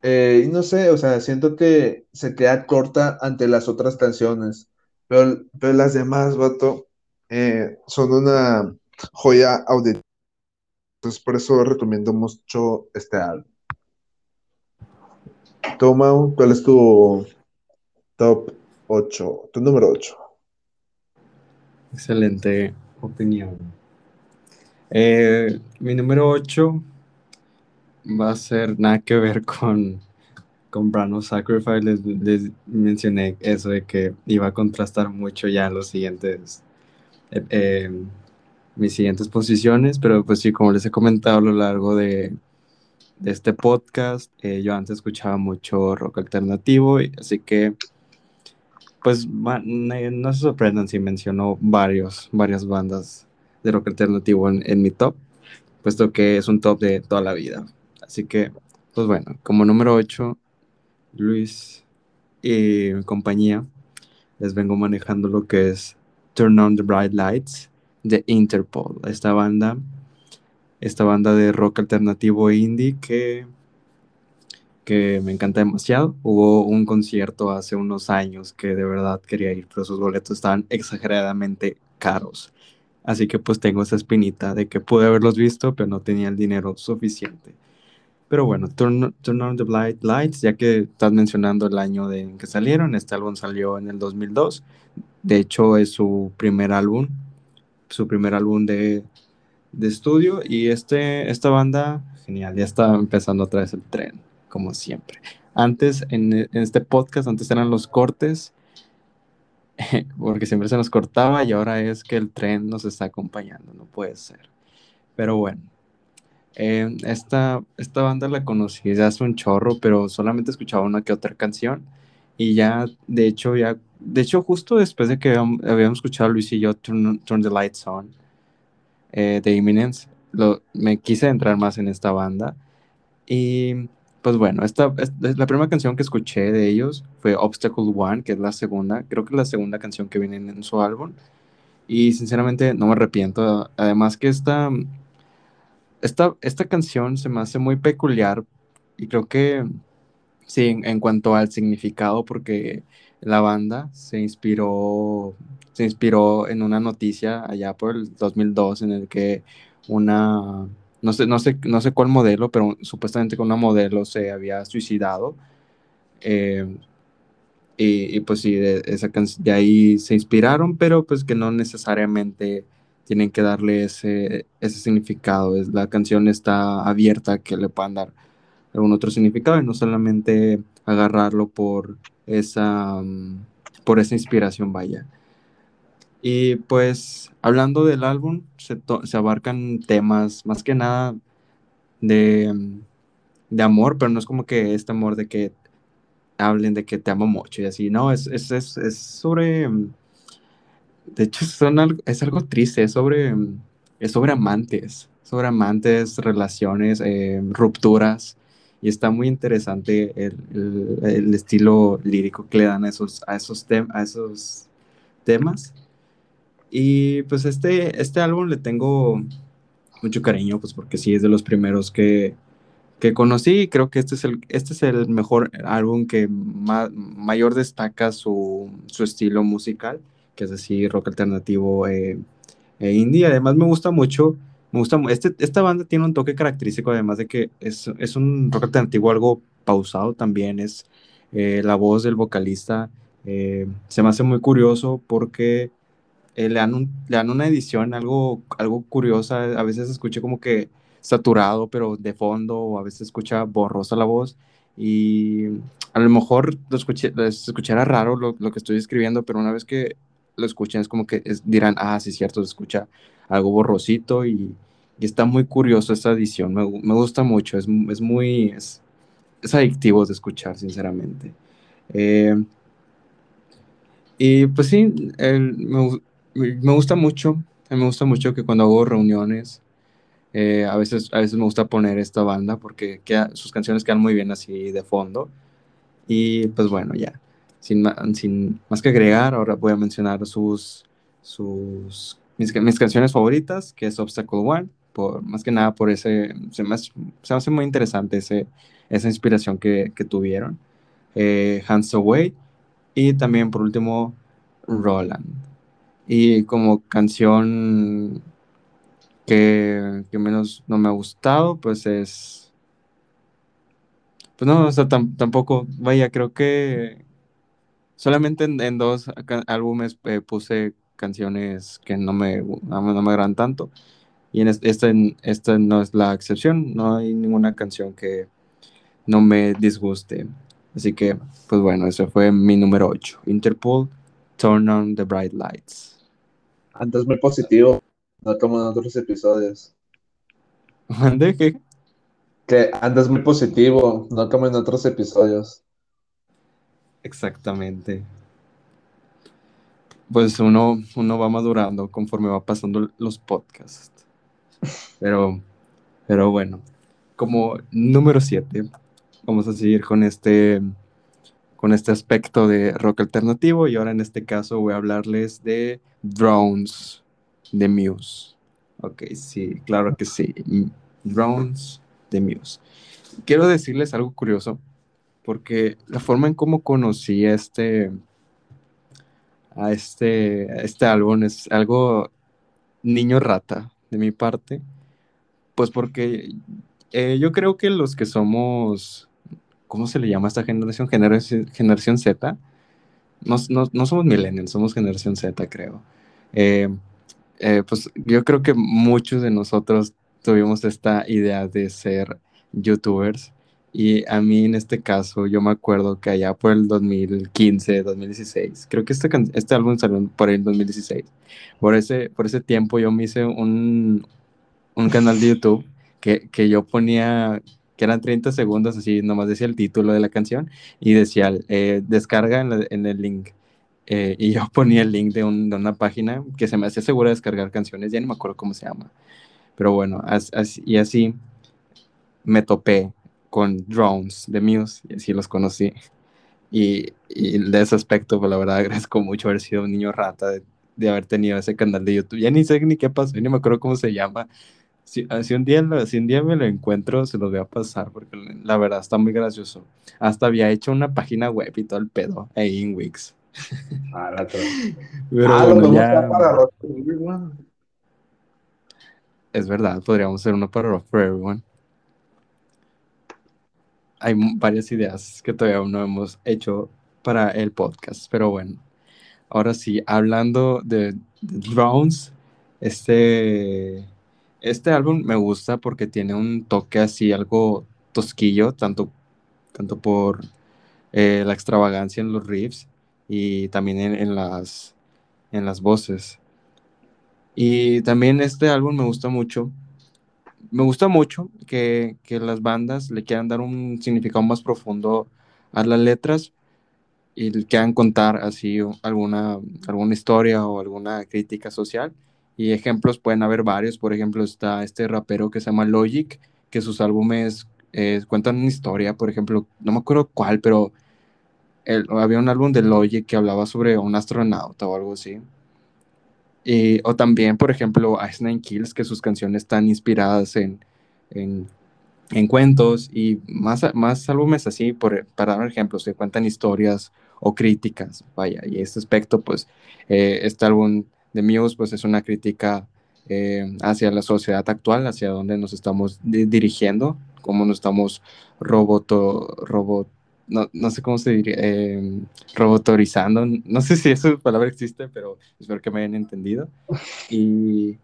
Eh, y no sé, o sea, siento que se queda corta ante las otras canciones. Pero, las demás, vato, eh, son una joya auditiva. Entonces, por eso recomiendo mucho este álbum. Toma, ¿cuál es tu top 8? Tu número 8.
Excelente opinión. Eh, mi número 8 va a ser nada que ver con, con Brand of Sacrifice. Les, mencioné eso de que iba a contrastar mucho ya los siguientes, eh, eh, mis siguientes posiciones, pero pues sí, como les he comentado a lo largo de, de este podcast, eh, yo antes escuchaba mucho rock alternativo, y, así que pues no se sorprendan si menciono varios, varias bandas de rock alternativo en, en, mi top, puesto que es un top de toda la vida. Así que, pues bueno, como número 8, Luis y compañía, les vengo manejando lo que es Turn on the Bright Lights de Interpol, esta banda, esta banda de rock alternativo indie que que me encanta demasiado. Hubo un concierto hace unos años que de verdad quería ir, pero sus boletos estaban exageradamente caros. Así que pues tengo esa espinita de que pude haberlos visto, pero no tenía el dinero suficiente. Pero bueno, Turn, Turn on the Blind Lights, ya que estás mencionando el año de, en que salieron, este álbum salió en el 2002. De hecho, es su primer álbum, su primer álbum de, de estudio. Y este, esta banda, genial, ya está empezando otra vez el tren, como siempre. Antes, en, en este podcast, antes eran los cortes, porque siempre se nos cortaba y ahora es que el tren nos está acompañando, no puede ser. Pero bueno, eh, esta, esta banda la conocí ya hace un chorro, pero solamente escuchaba una que otra canción. Y ya, de hecho, ya, de hecho, justo después de que habíamos, escuchado Luis y yo Turn, Turn the Lights On eh, de Imminence, me quise entrar más en esta banda. Y pues bueno, esta, esta, la primera canción que escuché de ellos fue Obstacle One, que es la segunda, creo que la segunda canción que viene en su álbum. Y sinceramente no me arrepiento. Además que esta, esta, esta canción se me hace muy peculiar y creo que sí, en, cuanto al significado, porque la banda se inspiró, se inspiró en una noticia allá por el 2002 en el que una, no sé, no sé, no sé cuál modelo, pero supuestamente con una modelo se había suicidado. Eh, y, y, pues sí, de, esa de ahí se inspiraron, pero pues que no necesariamente tienen que darle ese, ese significado. Es, la canción está abierta a que le puedan dar algún otro significado y no solamente agarrarlo por esa, um, por esa inspiración, vaya. Y pues hablando del álbum, se, se, abarcan temas más que nada de, de, amor, pero no es como que este amor de que hablen de que te amo mucho y así, no, es, es, es, es sobre de hecho, algo, es algo triste, es sobre, es sobre amantes, sobre amantes, relaciones, eh, rupturas, y está muy interesante el, el, estilo lírico que le dan a esos, a esos, a esos temas. Y pues este, este álbum le tengo mucho cariño, pues porque sí es de los primeros que, que conocí y creo que este es el, este es el mejor álbum que ma mayor destaca su, su estilo musical que es así rock alternativo eh, indie. Además me gusta mucho, me gusta, este, esta banda tiene un toque característico, además de que es, es un rock alternativo algo pausado también, es eh, la voz del vocalista. Se me hace muy curioso porque le dan, le, dan una edición algo, algo curiosa, a veces escuché como que saturado, pero de fondo, o a veces escucha borrosa la voz y a lo mejor lo escuché, les escuchará raro lo, lo, que estoy escribiendo, pero una vez que lo escuchen es como que es, dirán, ah, sí, cierto, se escucha algo borrosito y, está muy curioso esta edición, me, gusta mucho, es, es muy, es, es, adictivo de escuchar, sinceramente. Eh, y pues sí, me, gusta mucho, me gusta mucho que cuando hago reuniones, eh, a, veces, a veces me gusta poner esta banda porque sus canciones quedan muy bien así de fondo. Y pues bueno, ya sin, sin, más que agregar, ahora voy a mencionar sus, sus, mis, mis, canciones favoritas, que es Obstacle One, por, más que nada por ese, se me, hace, se me hace muy interesante ese, esa inspiración que, que tuvieron. Eh, Hands Away y también por último Roland. Y como canción que, menos no me ha gustado, pues es... Pues no, o sea, tampoco, vaya, creo que Solamente en, en dos álbumes eh, puse canciones que no me, no, no me agradan tanto. Y en este, este, no es la excepción. No hay ninguna canción que no me disguste. Así que, pues bueno, ese fue mi número 8. Interpol, Turn on the Bright Lights.
Antes muy positivo, no como en otros episodios.
¿De qué?
Que andas muy positivo, no como en otros episodios.
Exactamente. Pues uno, uno va madurando conforme va pasando los podcasts. Pero, pero bueno, como número 7, vamos a seguir con este, con este aspecto de rock alternativo y ahora en este caso voy a hablarles de Drones de Muse. Ok, sí, claro que sí. Drones de Muse. Quiero decirles algo curioso porque la forma en cómo conocí a este, a este, este álbum es algo niño rata de mi parte, pues porque eh, yo creo que los que somos, ¿cómo se le llama a esta generación? Generación, generación Z. No, no, no somos millennials, somos generación Z, creo. Eh, eh, pues yo creo que muchos de nosotros tuvimos esta idea de ser youtubers y a mí en este caso yo me acuerdo que allá por el 2015, 2016, creo que este, este álbum salió por el 2016, por ese, por ese tiempo yo me hice un, un canal de YouTube que, que yo ponía que eran 30 segundos, así nomás decía el título de la canción y decía, eh, descarga en, en, el link. Eh, y yo ponía el link de, un, de, una página que se me hacía segura de descargar canciones, ya no me acuerdo cómo se llama. Pero bueno, as, as, y así me topé con drones de Muse, y así los conocí. Y, y de ese aspecto, pues la verdad agradezco mucho haber sido un niño rata de, de, haber tenido ese canal de YouTube. Ya ni sé ni qué pasó, ni me acuerdo cómo se llama. Si, si, un día, si un día me lo encuentro, se los voy a pasar, porque la verdad está muy gracioso. Hasta había hecho una página web y todo el pedo ahí en Wix.
Ah, la
Pero
ah,
bueno, ya...
para.
Es verdad, podríamos hacer uno para Rock for Everyone. Hay varias ideas que todavía no hemos hecho para el podcast, pero bueno. Ahora sí, hablando de, de drones, este, este álbum me gusta porque tiene un toque así algo tosquillo, tanto, tanto por eh, la extravagancia en los riffs y también en, en, las, en las voces. Y también este álbum me gusta mucho. Me gusta mucho que, que las bandas le quieran dar un significado más profundo a las letras y quieran contar así alguna, alguna historia o alguna crítica social. Y ejemplos pueden haber varios. Por ejemplo, está este rapero que se llama Logic, que sus álbumes eh, cuentan una historia. Por ejemplo, no me acuerdo cuál, pero el, había un álbum de Logic que hablaba sobre un astronauta o algo así. Y, o también, por ejemplo, Ice Nine Kills, que sus canciones están inspiradas en, en, en cuentos y más, más álbumes así, por, para dar ejemplos, que cuentan historias o críticas. Vaya, y este aspecto, pues, eh, este álbum de Muse, pues es una crítica eh, hacia la sociedad actual, hacia dónde nos estamos di dirigiendo, cómo nos estamos roboto, robot, no, no, sé cómo se diría, eh, robotorizando, no sé si esa palabra existe, pero espero que me hayan entendido. Y,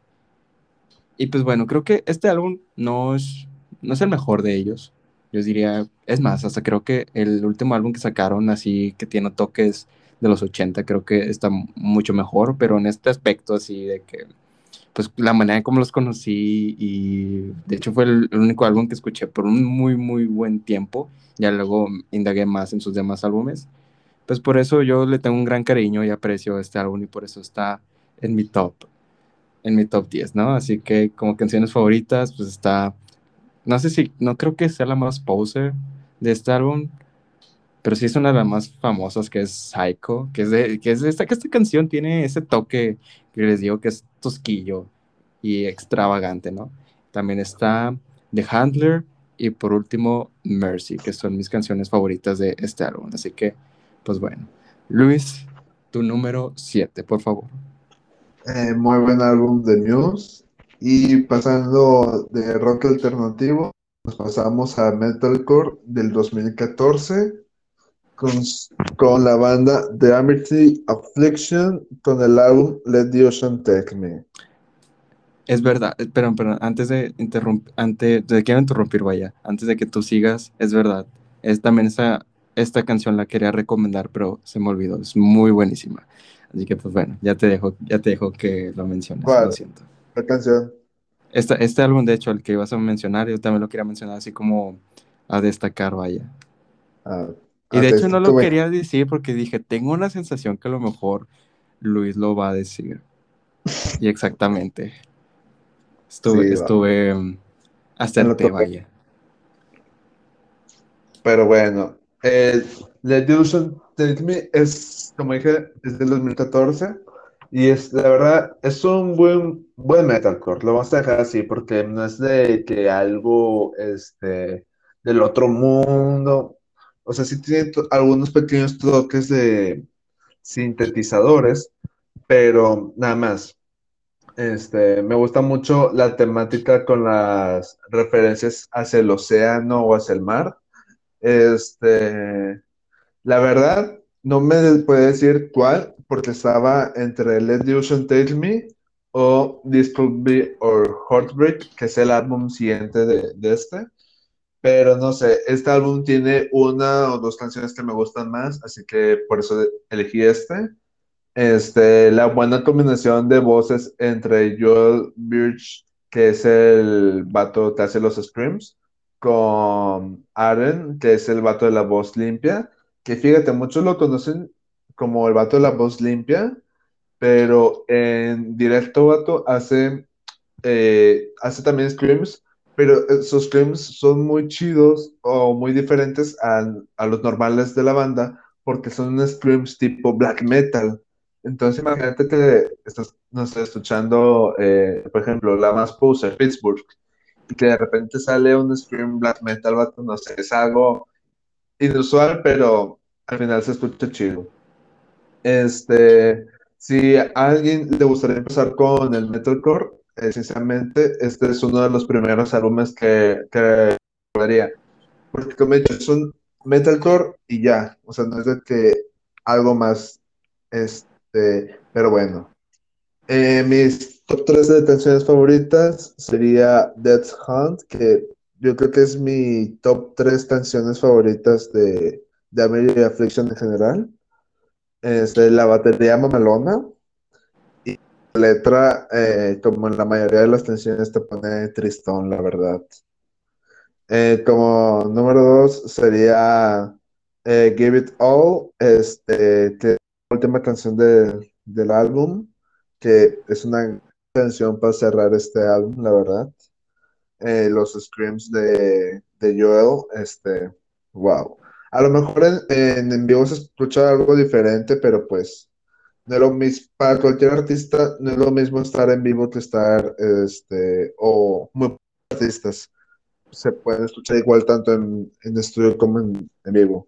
y pues bueno, creo que este álbum no es, no es el mejor de ellos. Yo diría, es más, hasta creo que el último álbum que sacaron, así que tiene toques de los 80, creo que está mucho mejor, pero en este aspecto así de que, pues la manera en cómo los conocí y de hecho fue el, el único álbum que escuché por un muy, muy buen tiempo ya luego indagué más en sus demás álbumes. Pues por eso yo le tengo un gran cariño y aprecio este álbum y por eso está en mi top, en mi top 10, ¿no? Así que como canciones favoritas, pues está, no sé si, no creo que sea la más poser de este álbum, pero sí es una de las más famosas que es Psycho, que es de, que es de esta, que esta canción tiene ese toque que les digo que es tosquillo y extravagante, ¿no? También está The Handler, y por último Mercy, que son mis canciones favoritas de este álbum. Así que, pues bueno, Luis, tu número 7, por favor.
Eh, muy buen álbum de Muse. Y pasando de rock alternativo, nos pasamos a Metalcore del 2014 con, con la banda The Amity Affliction con el álbum Let the Ocean Take Me.
Es verdad, pero, pero antes de interrumpir, antes de quiero interrumpir, vaya, antes de que tú sigas, es verdad, es también esa, esta canción la quería recomendar, pero se me olvidó, es muy buenísima. Así que pues bueno, ya te dejo, ya te dejo que lo menciones,
¿Cuál?
lo siento.
La canción.
Esta, este álbum, de hecho, el que ibas a mencionar, yo también lo quería mencionar así como a destacar, vaya.
Ah,
Y de hecho no lo quería decir porque dije, tengo una sensación que a lo mejor Luis lo va a decir. Y exactamente. Estuve,
Sí, va.
estuve mm, acerté,
topé.
vaya.
Pero bueno, the Ocean Take Me es, como dije, es del 2014 y es, la verdad, es un buen, buen metalcore, lo vamos a dejar así porque no es de que algo, este, del otro mundo, o sea, sí tiene algunos pequeños toques de sintetizadores, pero nada más. Este, me gusta mucho la temática con las referencias hacia el océano o hacia el mar. Este, la verdad, no me puede decir cuál, porque estaba entre Let the Ocean Take Me o This Could Be Or Heartbreak, que es el álbum siguiente de, de este. Pero no sé, este álbum tiene una o dos canciones que me gustan más, así que por eso elegí este. Este, la buena combinación de voces entre Joel Birch, que es el vato que hace los screams, con Aaron, que es el vato de la voz limpia, que fíjate, muchos lo conocen como el vato de la voz limpia, pero en directo, vato, hace, eh, hace también screams, pero esos screams son muy chidos o muy diferentes a, a los normales de la banda, porque son screams tipo black metal. Entonces, imagínate que estás, no sé, escuchando, eh, por ejemplo, la más poser, Pittsburgh, y que de repente sale un scream black metal, vato, no sé, es algo inusual, pero al final se escucha chido. Este, si a alguien le gustaría empezar con el metalcore, sinceramente, este es uno de los primeros álbumes que, que haría. Porque como he dicho, es un metalcore y ya, o sea, no es de que algo más, este, pero bueno. Eh, mis top 3 de canciones favoritas sería Death Hunt, que yo creo que es mi top 3 canciones favoritas de, de American Affliction en general. Este, la batería mamalona letra, eh, como en la mayoría de las canciones, te pone tristón, la verdad. Eh, como número 2 sería eh, Give It All, este, es la última canción de, del álbum, que es una canción para cerrar este álbum, la verdad. Los screams de, de Joel, este, wow. A lo mejor en vivo se escucha algo diferente, pero pues no es lo mismo, para cualquier artista no es lo mismo estar en vivo que estar, este, o muy artistas se pueden escuchar igual tanto en, en estudio como en, en, vivo.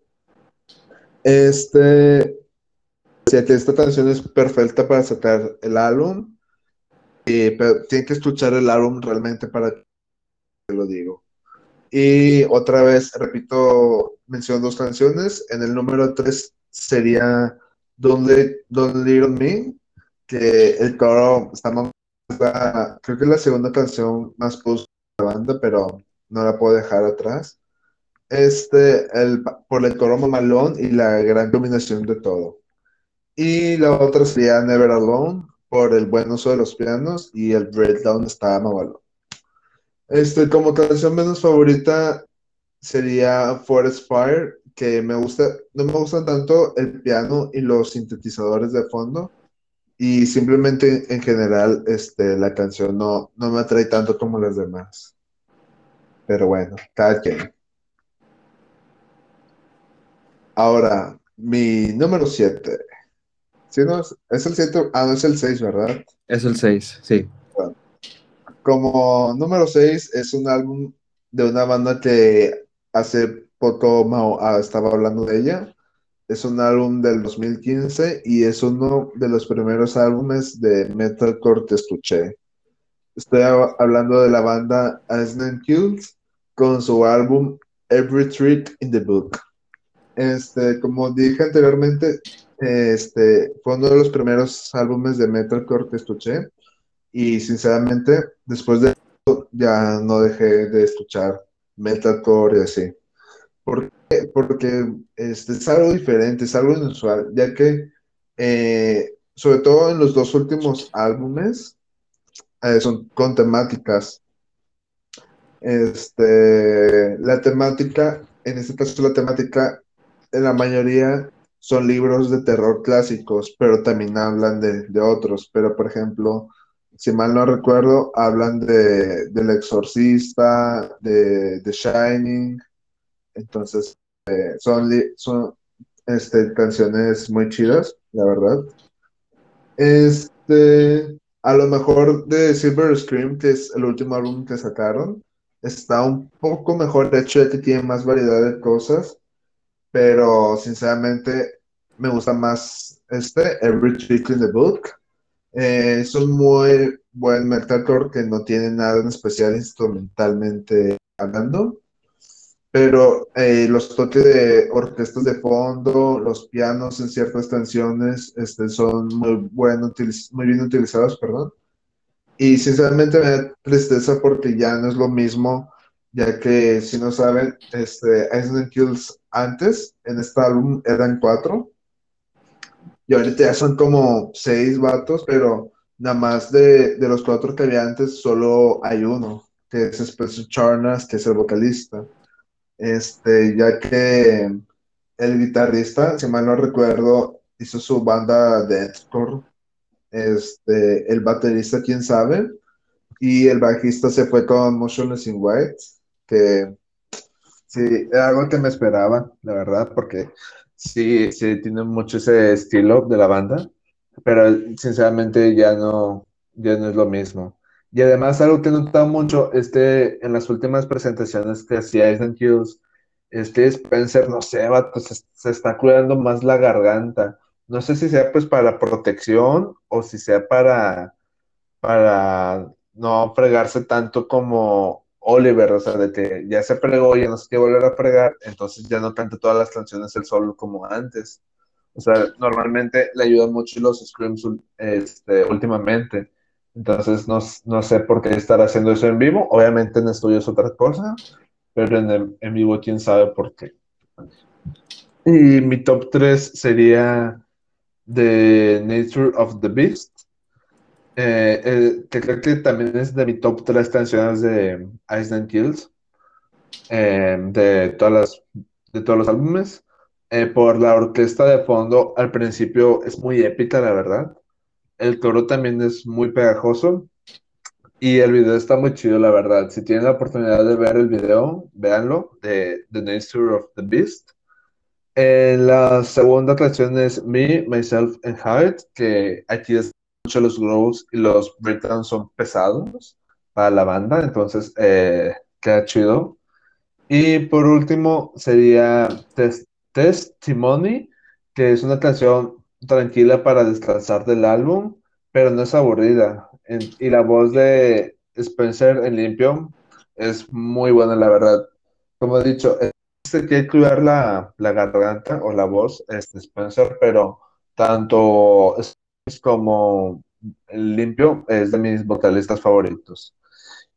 Este, sí, esta canción es perfecta para sacar el álbum, y, pero tienen que escuchar el álbum realmente para que lo digo. Y otra vez, repito, menciono dos canciones. En el número 3 sería Don't, Let, Don't On Me, que el coro está más... Creo que es la segunda canción más post de la banda, pero no la puedo dejar atrás. Este, el, por el coro mamalón y la gran combinación de todo. Y la otra sería Never Alone, por el buen uso de los pianos y el breakdown está mamalón. Este, como canción menos favorita sería Forest Fire, que me gusta, no me gustan tanto el piano y los sintetizadores de fondo, y simplemente en general este, la canción no, no me atrae tanto como las demás. Pero bueno, cada quien. Ahora, mi número 7. ¿Sí, no? ¿Es el 7? Ah, no es el 6, ¿verdad?
Es el 6, sí.
Bueno, como número 6 es un álbum de una banda que hace ah, estaba hablando de ella. Es un álbum del 2015 y es uno de los primeros álbumes de metalcore que escuché. Estoy hablando de la banda Asnen Kills con su álbum Every Trick in the Book. Este, como dije anteriormente, este fue uno de los primeros álbumes de metalcore que escuché y sinceramente después de eso ya no dejé de escuchar metalcore y así. ¿Por qué? Porque este, es algo diferente, es algo inusual, ya que eh, sobre todo en los dos últimos álbumes eh, son con temáticas. Este, la temática, en este caso la temática, en la mayoría son libros de terror clásicos, pero también hablan de, de otros. Pero, por ejemplo, si mal no recuerdo, hablan de, del Exorcista, de The Shining. Entonces, eh, son, son este, canciones muy chidas, la verdad. Este, a lo mejor de Silver Scream, que es el último álbum que sacaron, está un poco mejor hecho, ya que tiene más variedad de cosas, pero sinceramente me gusta más este, Every Trick in the Book. Eh, son muy, buen metalcore que no tiene nada en especial instrumentalmente hablando, pero eh, los toques de orquestas de fondo, los pianos en ciertas canciones este, son muy, bueno, muy bien utilizados, perdón. Y sinceramente me da tristeza porque ya no es lo mismo, ya que si no saben, este, Ice Kills antes, en este álbum eran cuatro, y ahorita ya son como seis vatos, pero nada más de, de los cuatro que había antes, solo hay uno, que es Spencer Charnas, que es el vocalista. Este, ya que el guitarrista, si mal no recuerdo, hizo su banda de Este, el baterista, quién sabe. Y el bajista se fue con Motionless in White, que sí, era algo que me esperaba, la verdad, porque sí, sí, tiene mucho ese estilo de la banda, pero sinceramente ya no, ya no es lo mismo. Y además, algo que he notado mucho este, en las últimas presentaciones que hacía Island Hills, este Spencer, no sé, se, está cuidando más la garganta. No sé si sea pues para protección o si sea para, para no fregarse tanto como Oliver, o sea, de que ya se fregó ya no sé qué volver a fregar, entonces ya no canta todas las canciones él solo como antes. O sea, normalmente le ayudan mucho los screams este, últimamente. Entonces, no, no, sé por qué estar haciendo eso en vivo. Obviamente en estudio es otra cosa, pero en, en vivo quién sabe por qué. Y mi top 3 sería The Nature of the Beast, eh, eh, que creo que también es de mi top 3 canciones de Ice Kills, eh, de, todas las, de todos los álbumes. por la orquesta de fondo, al principio es muy épica, la verdad. El coro también es muy pegajoso. Y el video está muy chido, la verdad. Si tienen la oportunidad de ver el video, véanlo, de The Nature of the Beast. la segunda canción es Me, Myself and Hyde, que aquí es mucho los growls y los breakdowns son pesados para la banda, entonces eh, queda chido. Y por último sería Testimony, que es una canción tranquila para descansar del álbum, pero no es aburrida. y la voz de Spencer en limpio es muy buena, la verdad. Como he dicho, este que cuidar la, la, garganta o la voz, este Spencer, pero tanto como limpio es de mis vocalistas favoritos.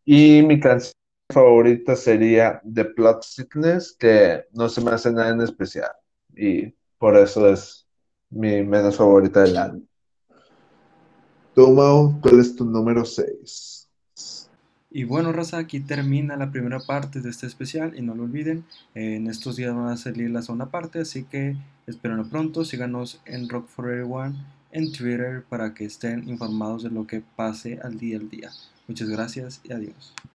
Y mi canción favorita sería The Plot Sickness, que no se me hace nada en especial. Y por eso es mi menos favorita del año. Tú, ¿cuál es tu número 6?
Y bueno, Raza, aquí termina la primera parte de este especial y no lo olviden, en estos días van a salir la segunda parte, así que espero pronto, síganos en Rock for Everyone en Twitter para que estén informados de lo que pase al día al día. Muchas gracias y adiós.